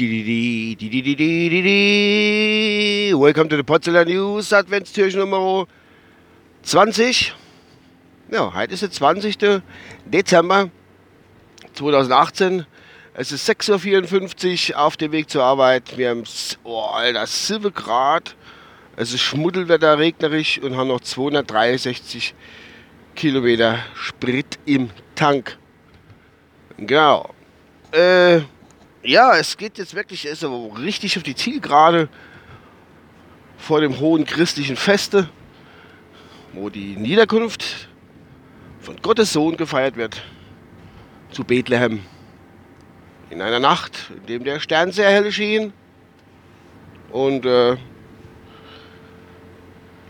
Welcome to the Potsdamer News Adventstürchen Nummer 20. Ja, heute ist der 20. Dezember 2018. Es ist 6.54 Uhr auf dem Weg zur Arbeit. Wir haben, oh, Alter, 7 Grad. Es ist Schmuddelwetter, regnerisch und haben noch 263 Kilometer Sprit im Tank. Genau. Äh, ja, es geht jetzt wirklich ist aber richtig auf die Zielgerade vor dem hohen christlichen Feste, wo die Niederkunft von Gottes Sohn gefeiert wird, zu Bethlehem. In einer Nacht, in dem der Stern sehr hell schien und äh,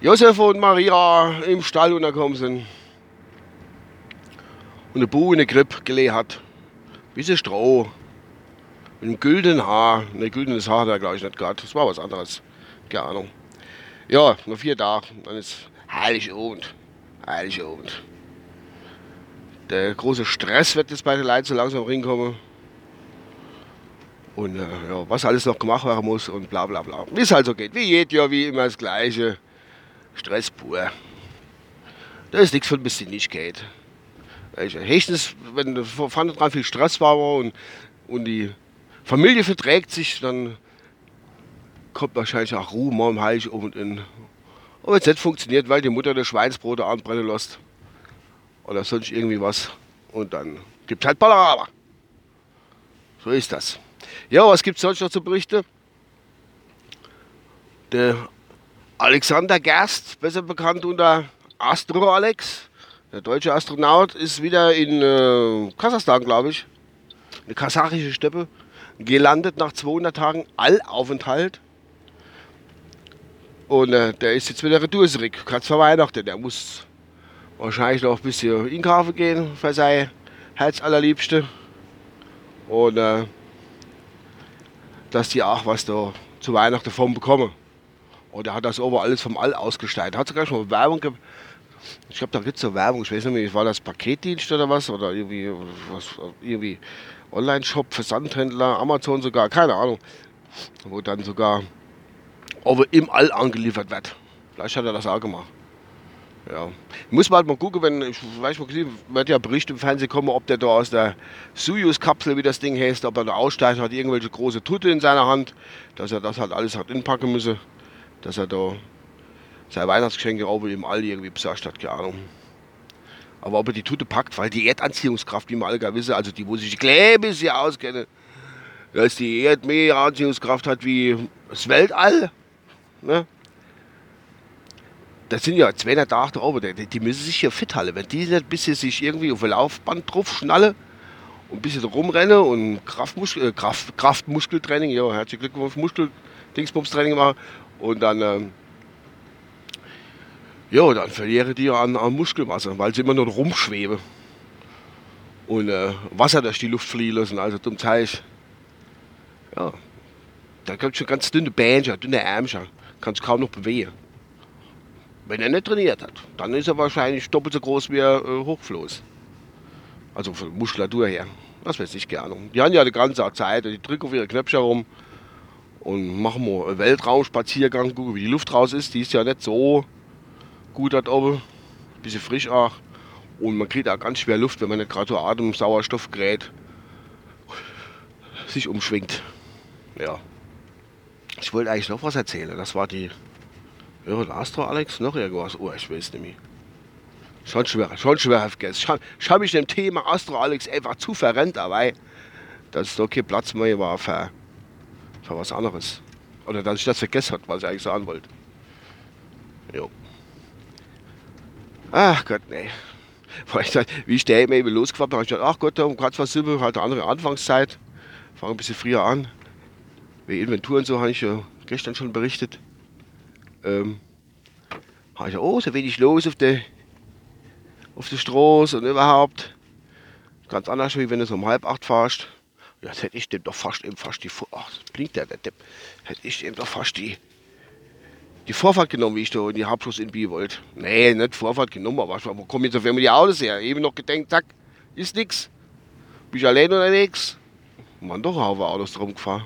Josef und Maria im Stall untergekommen sind und eine Buh in der Krippe gelegt hat. Bisschen Stroh. Mit einem güldenen Haar. Ne, güldenes Haar hat er, glaube ich, nicht gehabt. Das war was anderes. Keine Ahnung. Ja, nur vier Tage. Dann ist heilig Abend. Heilig Abend. Der große Stress wird jetzt bei den Leuten so langsam reinkommen. Und äh, ja, was alles noch gemacht werden muss und bla bla bla. Wie es halt so geht. Wie jedes Jahr, wie immer das Gleiche. Stress pur. Da ist nichts von nicht geht. Höchstens, wenn vorne dran viel Stress war und, und die Familie verträgt sich, dann kommt wahrscheinlich auch Ruhe mal im Heilig um und in. Und wenn es nicht funktioniert, weil die Mutter das Schweinsbrot anbrennen lässt oder sonst irgendwie was und dann gibt es halt Palaver. So ist das. Ja, was gibt es sonst noch zu berichten? Der Alexander Gerst, besser bekannt unter Astro Alex, der deutsche Astronaut ist wieder in äh, Kasachstan, glaube ich, eine kasachische Steppe, gelandet nach 200 Tagen Allaufenthalt. Und äh, der ist jetzt wieder retour zurück, kurz vor Weihnachten. Der muss wahrscheinlich noch ein bisschen in Kaffee gehen für sein Herz allerliebste. Und äh, dass die auch was da zu Weihnachten davon bekommen. Und er hat das aber alles vom All ausgestaltet. Hat sogar schon Werbung ich glaube, da gibt es so Werbung, ich weiß nicht mehr, war das Paketdienst oder was? Oder irgendwie, was, irgendwie Online-Shop, Versandhändler, Amazon sogar, keine Ahnung. Wo dann sogar aber im All angeliefert wird. Vielleicht hat er das auch gemacht. Ja. Muss man halt mal gucken, wenn, ich weiß mal wird ja Bericht im Fernsehen kommen, ob der da aus der Soyuz-Kapsel, wie das Ding heißt, ob er da aussteigt, hat irgendwelche große Tutte in seiner Hand, dass er das halt alles hat inpacken müsse, dass er da seine Weihnachtsgeschenke auch im All irgendwie besorgt hat, keine Ahnung. Aber ob er die Tute packt, weil die Erdanziehungskraft, wie wir alle gar wissen, also die, wo sich Klebe sie auskennen, dass die Erde mehr Anziehungskraft hat wie das Weltall. Ne? Das sind ja 200 Tage oben, die, die müssen sich hier fit halten. Wenn die nicht bis sie sich irgendwie auf ein Laufband drauf schnallen und ein bisschen rumrennen und Kraftmuskel, äh, Kraft, Kraftmuskeltraining, ja, herzlichen Glückwunsch, Muskel-Dingsbums-Training machen und dann ähm, ja, dann verlieren die an, an Muskelmasse, weil sie immer nur rumschweben. Und äh, Wasser durch die Luft fliehen lassen, also zum Teich. Ja, da kommt schon ganz dünne Bähnchen, dünne Ärmchen, kannst kaum noch bewegen. Wenn er nicht trainiert hat, dann ist er wahrscheinlich doppelt so groß wie er äh, hochfloß. Also von Muskulatur her. Das weiß ich gerne. Die haben ja die ganze Zeit, die drücken auf ihre Knöpfchen rum und machen mal einen Weltraumspaziergang, gucken, wie die Luft raus ist. Die ist ja nicht so gut dort oben. Ein bisschen frisch auch. Und man kriegt auch ganz schwer Luft, wenn man nicht gerade so Atem, Sauerstoffgerät sich umschwingt. Ja. Ich wollte eigentlich noch was erzählen. Das war die. Ja, Astro Alex, noch irgendwas. Oh, ich weiß nicht mehr. Schon schwer, schon schwer vergessen. Ich habe mich dem Thema Astro Alex einfach zu verrennt, dabei, dass da kein Platz mehr war für, für was anderes. Oder dass ich das vergessen habe, was ich eigentlich sagen wollte. Jo. Ach Gott, nee. Wie ich der eben losgefahren bin, habe ich gedacht, ach Gott, um gerade was Silber, halt eine andere Anfangszeit. Fange ein bisschen früher an. Wie Inventur und so habe ich ja gestern schon berichtet. Ähm, habe ich ja, oh, so wenig los auf der, auf der Straße und überhaupt. Ganz anders, wie wenn du so um halb acht fährst. Ja, das hätte ich dem doch fast eben fast die, ach, das blinkt der, der Depp. Hätte ich dem doch fast die die Vorfahrt genommen, wie ich da in die Hauptschluss in Biel wollte. Nee, nicht Vorfahrt genommen, aber wo kommen jetzt auf einmal die Autos her? Eben noch gedenkt, zack, ist nix. Bin ich allein unterwegs? Man doch ein Haufen Autos drum gefahren.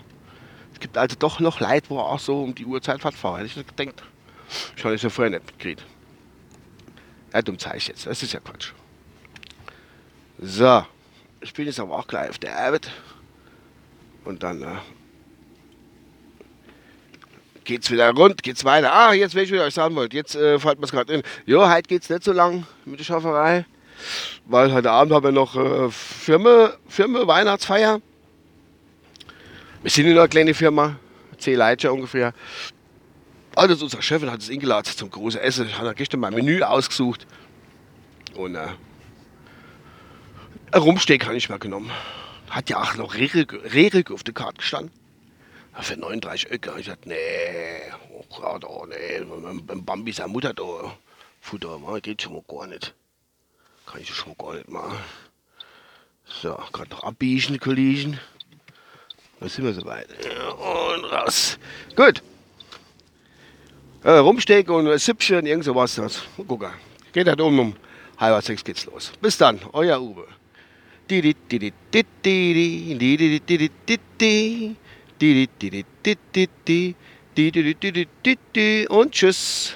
gibt also doch noch Leid, wo auch so um die Uhrzeit fahren. Hätte ich nicht gedacht. Schon ist ja vorher nicht mitgekriegt. Ja, dumm zeige ich jetzt. Das ist ja Quatsch. So. Ich bin jetzt aber auch gleich auf der Arbeit. Und dann äh, geht's wieder rund, geht's weiter. Ah, jetzt will ich wieder euch sagen wollte. Jetzt äh, fällt mir es gerade in. Jo, heute geht's nicht so lang mit der Schafferei. Weil heute Abend haben wir noch äh, Firma, Firma Weihnachtsfeier. Wir sind in einer kleinen Firma, zehn Leute ungefähr. Also unser Chef hat es eingeladen zum großen Essen. Hat er gestern mal ein Menü ausgesucht. Und äh, ein Rumsteak habe ich mal genommen. Hat ja auch noch Rerik auf der Karte gestanden. Für 39 Öcke. Ich dachte, nee, oh Gott, oh nee, Bambi seine Mutter da. Futter, geht schon mal gar nicht. Kann ich schon mal gar nicht machen. So, gerade noch abbiegen, Kollegen. Da sind wir soweit. Und raus. Gut. Äh, Rumsteak und Süppchen, irgend sowas. Mal gucken. Geht halt um um halb sechs geht's los. Bis dann, euer Uwe. Und tschüss.